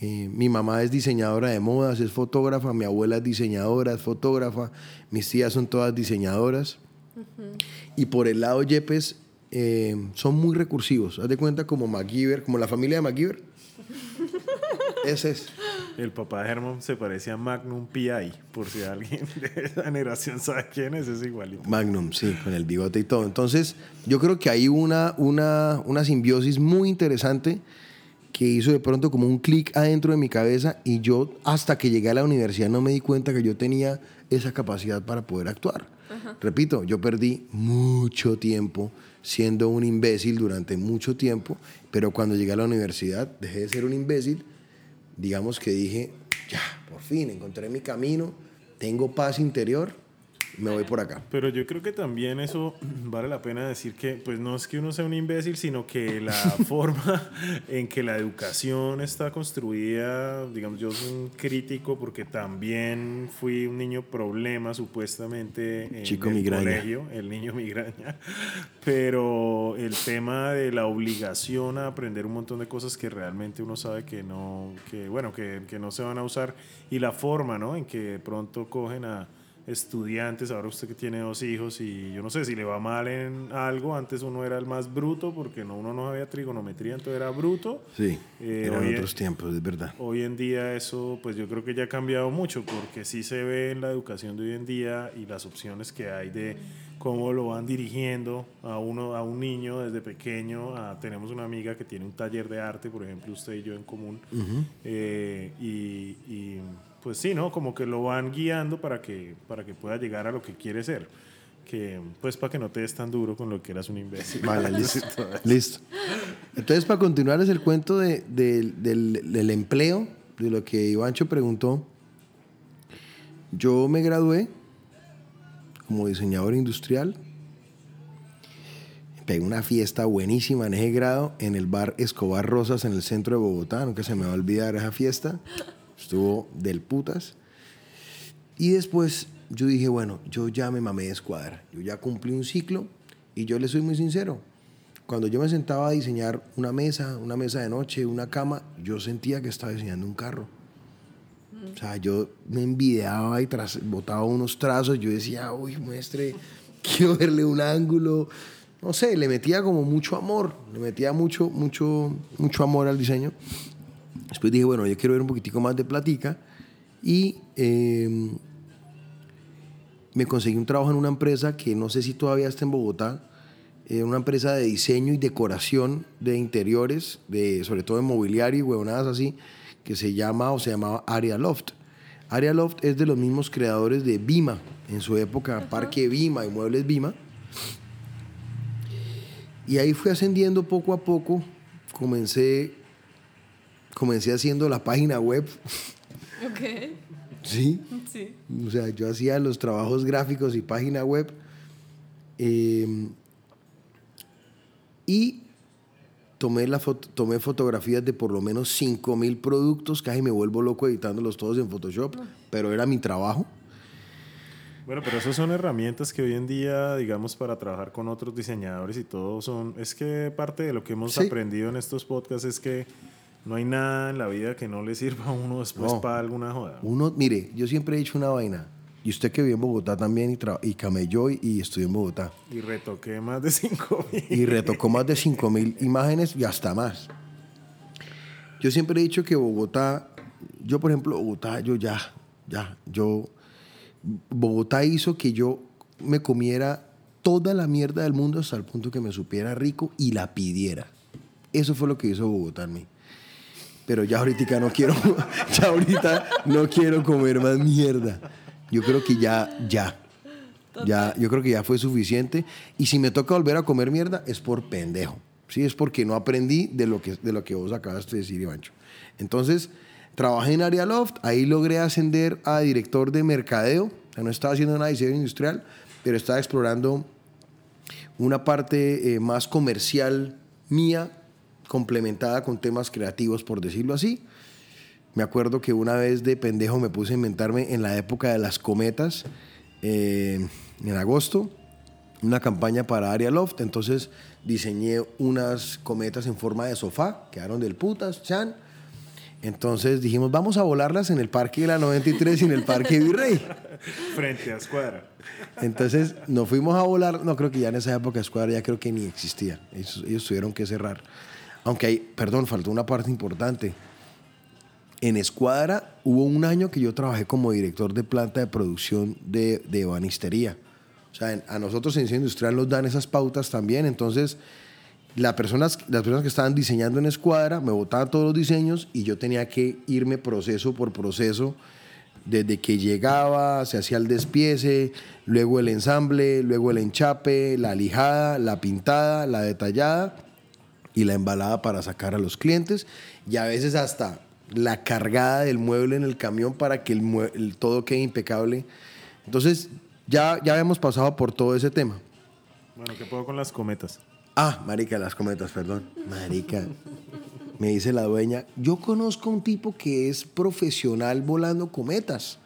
eh, mi mamá es diseñadora de modas, es fotógrafa, mi abuela es diseñadora, es fotógrafa, mis tías son todas diseñadoras. Y por el lado Yepes, eh, son muy recursivos. Haz de cuenta como MacGyver, como la familia de MacGyver. Ese es. El papá de Herman se parece a Magnum PI, por si alguien de esa generación sabe quién es, es igualito. Magnum, sí, con el bigote y todo. Entonces, yo creo que hay una, una, una simbiosis muy interesante que hizo de pronto como un clic adentro de mi cabeza y yo hasta que llegué a la universidad no me di cuenta que yo tenía esa capacidad para poder actuar. Repito, yo perdí mucho tiempo siendo un imbécil durante mucho tiempo, pero cuando llegué a la universidad dejé de ser un imbécil. Digamos que dije, ya, por fin encontré mi camino, tengo paz interior, me voy por acá. Pero yo creo que también eso vale la pena decir que, pues no es que uno sea un imbécil, sino que la forma en que la educación está construida, digamos, yo soy un crítico porque también fui un niño problema supuestamente en Chico el migraña. colegio, el niño migraña, pero el tema de la obligación a aprender un montón de cosas que realmente uno sabe que no, que bueno, que, que no se van a usar y la forma, ¿no? En que de pronto cogen a estudiantes, ahora usted que tiene dos hijos y yo no sé si le va mal en algo, antes uno era el más bruto porque no, uno no sabía trigonometría, entonces era bruto. Sí, Eh, eran otros tiempos, es verdad. Hoy en día eso, pues yo creo que ya ha cambiado mucho porque sí se ve en la educación de hoy en día y las opciones que hay de cómo lo van dirigiendo a uno, a un niño desde pequeño. a- tenemos una amiga que tiene un taller de arte, por ejemplo, usted y yo en común, eh, y, y, pues sí, ¿no? Como que lo van guiando para que, para que pueda llegar a lo que quiere ser. que pues para que no te des tan duro con lo que eras un imbécil. Vale, listo. listo. Entonces, para continuar es el cuento de- de- del, del empleo, de lo que Ivancho preguntó. Yo me gradué como diseñador industrial. Pegué una fiesta buenísima en ese grado en el bar Escobar Rosas en el centro de Bogotá. Nunca se me va a olvidar esa fiesta. Estuvo del putas. Y después yo dije, bueno, yo ya me mamé de escuadra. Yo ya cumplí un ciclo y yo le soy muy sincero. Cuando yo me sentaba a diseñar una mesa, una mesa de noche, una cama, yo sentía que estaba diseñando un carro. O sea, yo me envidiaba y tras, botaba unos trazos. Yo decía, uy, muestre, quiero verle un ángulo. No sé, le metía como mucho amor. Le metía mucho, mucho, mucho amor al diseño. Después dije, bueno, yo quiero ver un poquitico más de platica. Y eh, me conseguí un trabajo en una empresa que no sé si todavía está en Bogotá. eh, una empresa de diseño y decoración de interiores, de, sobre todo de mobiliario y huevonadas así, que se llama o se llamaba Area Loft. Area Loft es de los mismos creadores de Bima, en su época, Parque Bima y Muebles Bima. Y ahí fui ascendiendo poco a poco. Comencé, comencé haciendo la página web. Ok, Sí. sí. O sea, yo hacía los trabajos gráficos y página web. eh, y tomé, la foto- tomé fotografías de por lo menos 5 mil productos. Casi me vuelvo loco editándolos todos en Photoshop. Pero era mi trabajo. Bueno, pero esas son herramientas que hoy en día, digamos, para trabajar con otros diseñadores y todo, son... Es que parte de lo que hemos Sí. aprendido en estos podcasts es que no hay nada en la vida que no le sirva a uno después No. para alguna joda. Uno, mire, yo siempre he dicho una vaina. Y usted que vive en Bogotá también y, y camelló y, y estudió en Bogotá. Y retoqué más de 5 mil. y retocó más de 5 mil imágenes y hasta más. Yo siempre he dicho que Bogotá, yo por ejemplo, Bogotá, yo ya, ya, yo, Bogotá hizo que yo me comiera toda la mierda del mundo hasta el punto que me supiera rico y la pidiera. Eso fue lo que hizo Bogotá en mí. Pero ya ahorita no quiero, ya ahorita no quiero comer más mierda. Yo creo que ya, ya. Ya, yo creo que ya fue suficiente. Y si me toca volver a comer mierda, es por pendejo. Sí, es porque no aprendí de lo que, de lo que vos acabaste de decir, Ivancho. Entonces, trabajé en Area Loft, ahí logré ascender a director de mercadeo. O sea, no estaba haciendo nada de diseño industrial, pero estaba explorando una parte eh, más comercial mía, complementada con temas creativos, por decirlo así. Me acuerdo que una vez de pendejo me puse a inventarme en la época de las cometas, eh, en agosto, una campaña para Area Loft. Entonces diseñé unas cometas en forma de sofá, quedaron del putas, chan. Entonces dijimos, vamos a volarlas en el Parque de la 93 y en el Parque Virrey. Frente a Escuadra. Entonces nos fuimos a volar. No creo que ya en esa época Escuadra ya creo que ni existía. Ellos, ellos tuvieron que cerrar. Aunque hay, perdón, faltó una parte importante. En Escuadra hubo un año que yo trabajé como director de planta de producción de, de ebanistería. O sea, a nosotros en diseño industrial nos dan esas pautas también. Entonces, las personas, las personas que estaban diseñando en Escuadra me botaban todos los diseños y yo tenía que irme proceso por proceso desde que llegaba, se hacía el despiece, luego el ensamble, luego el enchape, la lijada, la pintada, la detallada y la embalada para sacar a los clientes y a veces hasta la cargada del mueble en el camión para que el, el todo quede impecable. Entonces ya, ya habíamos pasado por todo ese tema. Bueno, ¿qué puedo con las cometas? Ah, marica, las cometas, perdón. Marica, me dice la dueña, yo conozco a un tipo que es profesional volando cometas.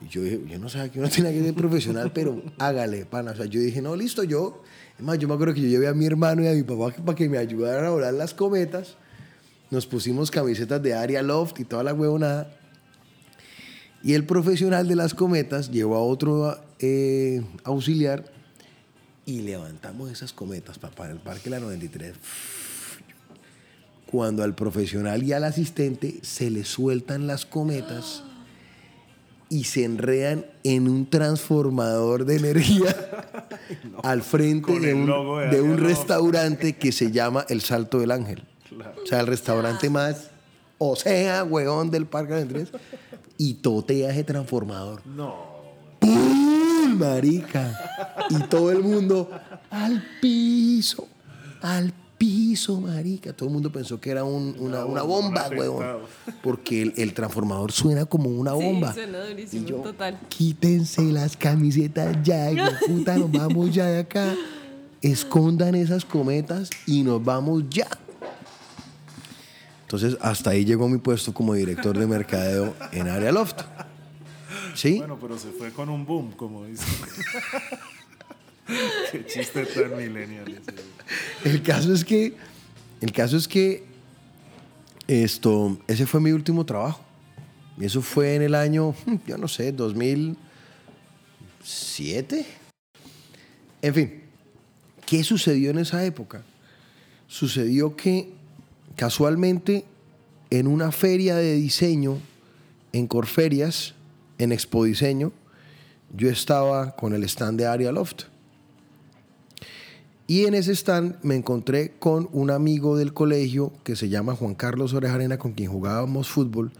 Y yo dije, yo no sabía que uno tenía que ser profesional, pero hágale, pana. O sea, yo dije, no, listo, yo. Es más, yo me acuerdo que yo llevé a mi hermano y a mi papá para que me ayudaran a volar las cometas. Nos pusimos camisetas de Aria Loft y toda la huevonada. Y el profesional de las cometas llevó a otro eh, auxiliar y levantamos esas cometas, papá, en el Parque La 93. Cuando al profesional y al asistente se le sueltan las cometas y se enredan en un transformador de energía al frente de un, de de restaurante que se llama El Salto del Ángel. O sea, el restaurante más, o sea, weón del Parque La 93. Y totea ese transformador. No. ¡Pum! ¡pum! marica. Y todo el mundo al piso, al piso, marica. Todo el mundo pensó que era un- una, una bomba, huevón. Porque el, el transformador suena como una bomba. Sí, suena durísimo, Y yo, total. Quítense las camisetas ya, hijo puta, nos vamos ya de acá. Escondan esas cometas y nos vamos ya. Entonces, hasta ahí llegó mi puesto como director de mercadeo en Área Loft. ¿Sí? Bueno, pero se fue con un boom, como dice. Qué chiste tan millennial ese. El caso es que, el caso es que esto, ese fue mi último trabajo. Y eso fue en el año, yo no sé, 2007. En fin, ¿qué sucedió en esa época? Sucedió que casualmente en una feria de diseño en Corferias, en Expo Diseño, yo estaba con el stand de Aria Loft. Y en ese stand me encontré con un amigo del colegio que se llama Juan Carlos Orejarena, con quien jugábamos fútbol.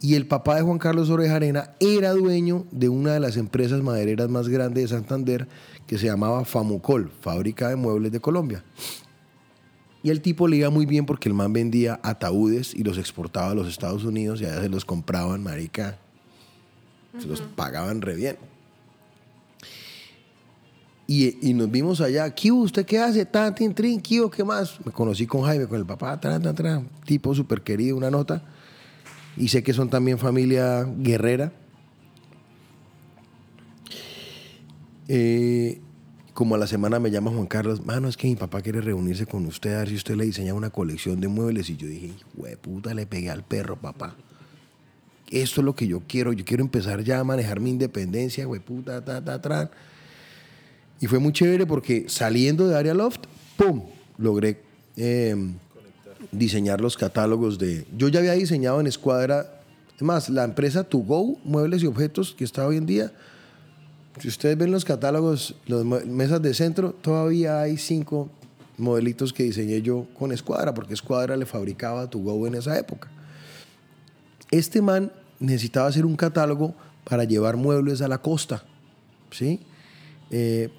Y el papá de Juan Carlos Orejarena era dueño de una de las empresas madereras más grandes de Santander, que se llamaba Famucol, Fábrica de Muebles de Colombia. Y el tipo le iba muy bien porque el man vendía ataúdes y los exportaba a los Estados Unidos y allá se los compraban, marica. Se los pagaban re bien. Y, y nos vimos allá. ¿Qué hubo? ¿Usted qué hace? Tan, tin, trin, ¿qué hubo? ¿Qué más? Me conocí con Jaime, con el papá, tran, tran, tran, tipo súper querido, una nota. Y sé que son también familia guerrera. Eh, como a la semana me llama Juan Carlos, mano, es que mi papá quiere reunirse con usted a ver si usted le diseña una colección de muebles. Y yo dije, güey, puta, le pegué al perro, papá. Esto es lo que yo quiero. Yo quiero empezar ya a manejar mi independencia, güey, puta, ta, ta, ta. Y fue muy chévere porque saliendo de Area Loft, ¡pum! Logré eh, diseñar los catálogos de... Yo ya había diseñado en Escuadra, es más, la empresa To Go, Muebles y Objetos, que está hoy en día, si ustedes ven los catálogos, las mesas de centro, todavía hay cinco modelitos que diseñé yo con Escuadra, porque Escuadra le fabricaba a To Go en esa época. Este man necesitaba hacer un catálogo para llevar muebles a la costa, ¿sí? Eh,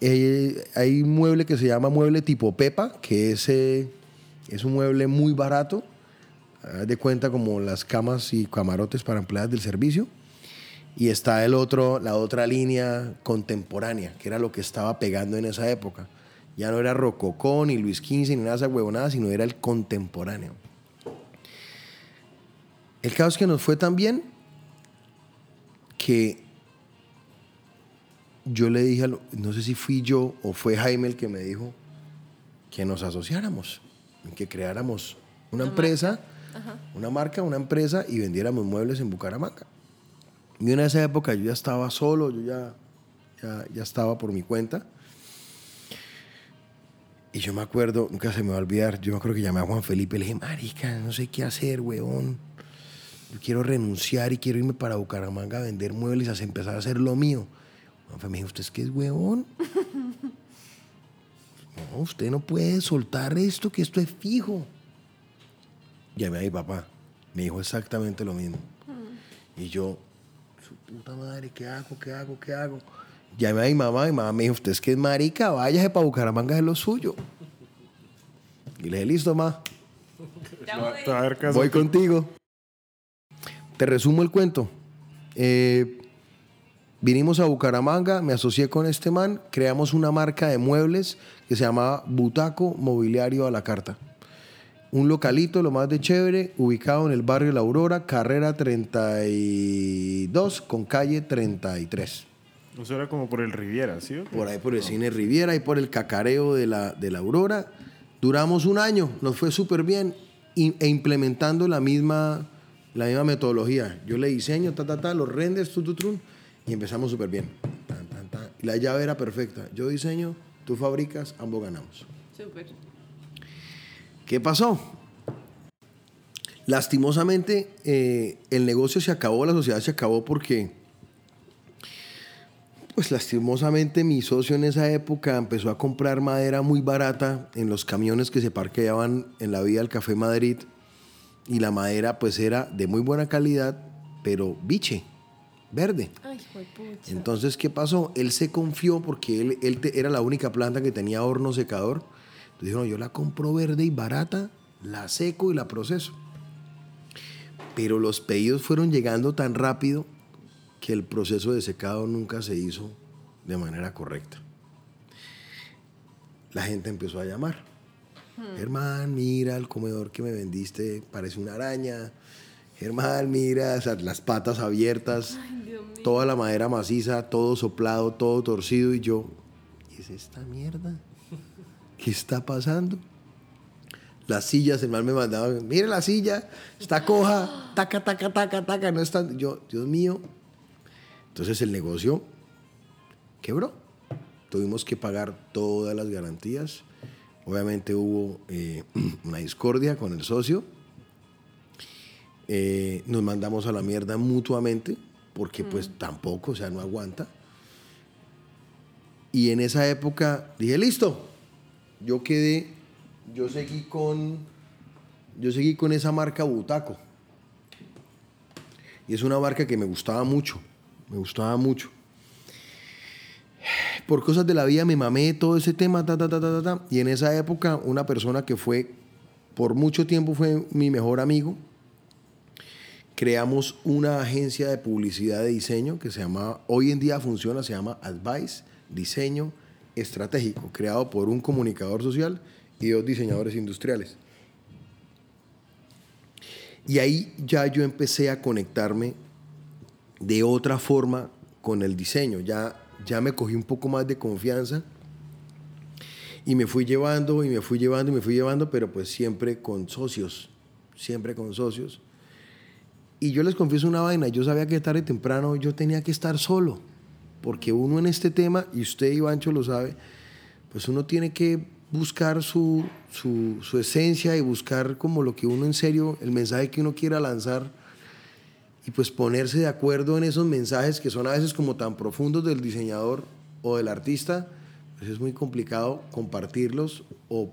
eh, hay un mueble que se llama mueble tipo Pepa, que es, es un mueble muy barato, de cuenta como las camas y camarotes para empleadas del servicio. Y está el otro, la otra línea contemporánea, que era lo que estaba pegando en esa época. Ya no era Rococó, ni Luis XV, ni nada de esa huevonada, sino era el contemporáneo. El caso es que nos fue tan bien que yo le dije, no sé si fui yo o fue Jaime el que me dijo que nos asociáramos, que creáramos una, empresa, una marca, una empresa y vendiéramos muebles en Bucaramanga. Y en esa época yo ya estaba solo, yo ya, ya, ya estaba por mi cuenta. Y yo me acuerdo, nunca se me va a olvidar, yo me acuerdo que llamé a Juan Felipe y le dije, marica, no sé qué hacer, weón. Yo quiero renunciar y quiero irme para Bucaramanga a vender muebles a empezar a hacer lo mío. Me dijo, ¿usted es que es huevón? No, usted no puede soltar esto, que esto es fijo. Llamé a mi papá, me dijo exactamente lo mismo. Y yo, su puta madre, ¿qué hago? ¿Qué hago? ¿Qué hago? Llamé a mi mamá, y mi mamá me dijo, usted es que es marica, váyase para Bucaramanga, es lo suyo. Y le dije, listo, ma, voy contigo. Te resumo el cuento. Eh, vinimos a Bucaramanga, me asocié con este man, creamos una marca de muebles que se llamaba Butaco Mobiliario a la Carta. Un localito, lo más de chévere, ubicado en el barrio La Aurora, carrera 32 con calle 33. Eso era como por el Riviera, ¿sí? Por ahí por el cine Riviera y por el cacareo de la, de la Aurora. Duramos un año, nos fue súper bien e implementando la misma, la misma metodología. Yo le diseño, ta, ta, ta, los renders, tu, tu, tru, y empezamos súper bien. Tan, tan, tan. Y la llave era perfecta. Yo diseño, tú fabricas, ambos ganamos. Súper. ¿Qué pasó? Lastimosamente, eh, el negocio se acabó, la sociedad se acabó porque, pues lastimosamente mi socio en esa época empezó a comprar madera muy barata en los camiones que se parqueaban en la vía del Café Madrid y la madera pues era de muy buena calidad, pero biche, verde. Ay, juepucha. Entonces, ¿qué pasó? Él se confió porque él, él te- era la única planta que tenía horno secador. Entonces dijo, no, yo la compro verde y barata, la seco y la proceso. Pero los pedidos fueron llegando tan rápido que el proceso de secado nunca se hizo de manera correcta. La gente empezó a llamar. Germán, mira el comedor que me vendiste, parece una araña. Germán, mira las patas abiertas, toda la madera maciza, todo soplado, todo torcido. Y yo, ¿qué es esta mierda? ¿Qué está pasando? Las sillas, el mal me mandaba, mire la silla, está coja, taca, taca, taca, taca, no está. Yo, Dios mío. Entonces el negocio quebró. Tuvimos que pagar todas las garantías. Obviamente hubo eh, una discordia con el socio. Eh, nos mandamos a la mierda mutuamente porque pues tampoco, o sea, no aguanta. Y en esa época dije, listo, yo quedé, yo seguí con, yo seguí con esa marca Butaco. Y es una marca que me gustaba mucho, me gustaba mucho. Por cosas de la vida me mamé todo ese tema, ta, ta, ta, ta, ta. Y en esa época una persona que fue, por mucho tiempo fue mi mejor amigo, creamos una agencia de publicidad de diseño que se llama, hoy en día funciona, se llama Advice Diseño Estratégico, creado por un comunicador social y dos diseñadores industriales. Y ahí ya yo empecé a conectarme de otra forma con el diseño, ya, ya me cogí un poco más de confianza y me fui llevando y me fui llevando y me fui llevando, pero pues siempre con socios, siempre con socios. Y yo les confieso una vaina, yo sabía que tarde o temprano yo tenía que estar solo, porque uno en este tema, y usted Ivancho lo sabe, pues uno tiene que buscar su, su, su esencia y buscar como lo que uno en serio, el mensaje que uno quiera lanzar, y pues ponerse de acuerdo en esos mensajes que son a veces como tan profundos del diseñador o del artista, pues es muy complicado compartirlos o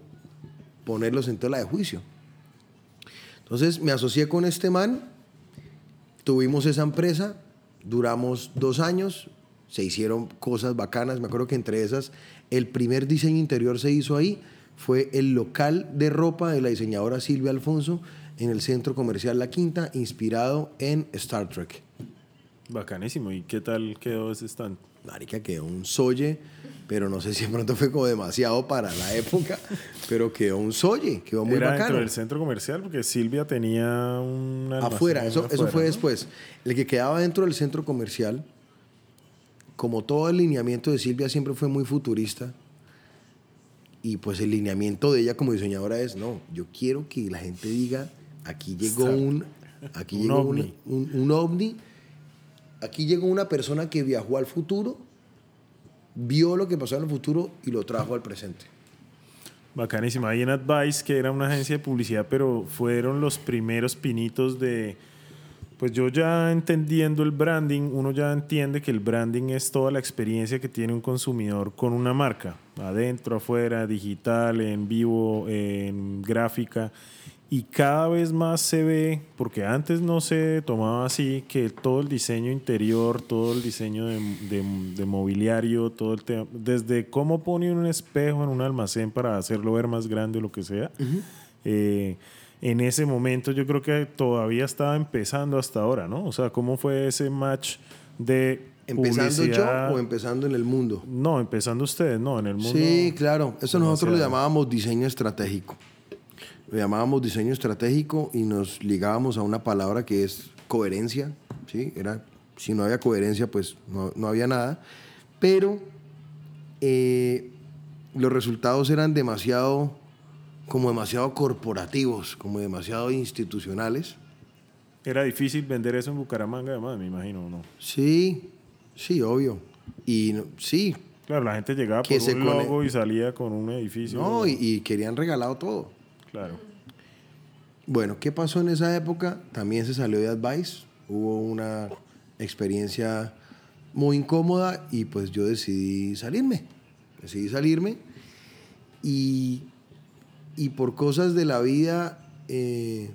ponerlos en tela de juicio. Entonces me asocié con este man, tuvimos esa empresa, duramos dos años, se hicieron cosas bacanas, me acuerdo que entre esas el primer diseño interior se hizo ahí, fue el local de ropa de la diseñadora Silvia Alfonso en el centro comercial La Quinta, inspirado en Star Trek. Bacanísimo. ¿Y qué tal quedó ese stand? Marica, quedó un solle, pero no sé si de pronto fue como demasiado para la época, pero quedó un solle, quedó muy Era bacano. dentro del centro comercial porque Silvia tenía un afuera, eso, eso afuera, fue ¿no? después. El que quedaba dentro del centro comercial, como todo el lineamiento de Silvia siempre fue muy futurista, y pues el lineamiento de ella como diseñadora es, no, yo quiero que la gente diga, aquí llegó Exacto. un, aquí Un llegó un- ovni. un, un ovni, aquí llegó una persona que viajó al futuro, vio lo que pasó en el futuro y lo trajo al presente. Bacanísimo. Ahí en Advice, que era una agencia de publicidad, pero fueron los primeros pinitos de... Pues yo ya entendiendo el branding, uno ya entiende que el branding es toda la experiencia que tiene un consumidor con una marca, adentro, afuera, digital, en vivo, en gráfica. Y cada vez más se ve, porque antes no se tomaba así, que todo el diseño interior, todo el diseño de, de- de mobiliario, todo el tema, desde cómo pone un espejo en un almacén para hacerlo ver más grande o lo que sea, eh, en ese momento yo creo que todavía estaba empezando hasta ahora, ¿no? O sea, ¿cómo fue ese match de ¿Empezando publicidad? yo o empezando en el mundo? No, empezando ustedes, no, en el mundo. Sí, claro. Eso nosotros lo llamábamos diseño estratégico. Lo llamábamos diseño estratégico y nos ligábamos a una palabra que es coherencia. ¿sí? Era, si no había coherencia, pues no, no había nada. Pero eh, los resultados eran demasiado, como demasiado corporativos, como demasiado institucionales. Era difícil vender eso en Bucaramanga, además, me imagino, ¿no? Sí, sí, obvio. Y sí, Claro, la gente llegaba por un logo y salía con un edificio. no, y, y querían regalado todo. Claro. Bueno, ¿qué pasó en esa época? También se salió de Advice, hubo una experiencia muy incómoda y pues yo decidí salirme, decidí salirme y, y por cosas de la vida, eh,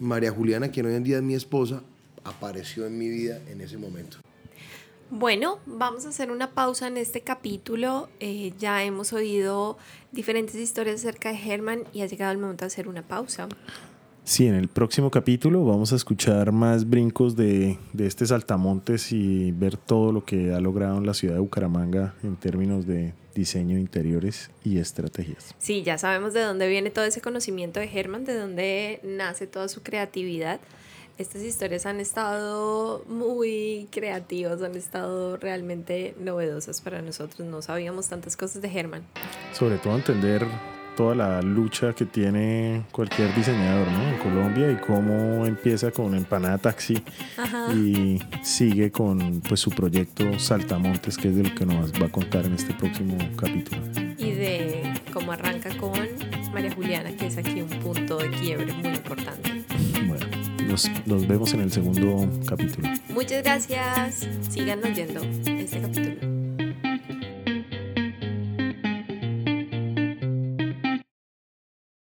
María Juliana, quien hoy en día es mi esposa, apareció en mi vida en ese momento. Bueno, vamos a hacer una pausa en este capítulo. Eh, ya hemos oído diferentes historias acerca de Herman y ha llegado el momento de hacer una pausa. Sí, en el próximo capítulo vamos a escuchar más brincos de, de este saltamontes y ver todo lo que ha logrado en la ciudad de Bucaramanga en términos de diseño de interiores y estrategias. Sí, ya sabemos de dónde viene todo ese conocimiento de Herman, de dónde nace toda su creatividad. Estas historias han estado muy creativas, han estado realmente novedosas para nosotros. No sabíamos tantas cosas de Herman. Sobre todo entender toda la lucha que tiene cualquier diseñador ¿no? en Colombia y cómo empieza con Empanada Taxi y sigue con pues, su proyecto Saltamontes, que es de lo que nos va a contar en este próximo capítulo. Y de cómo arranca con María Juliana, que es aquí un punto de quiebre muy importante. Bueno, nos, nos vemos en el segundo capítulo. Muchas gracias. Sigan oyendo este capítulo.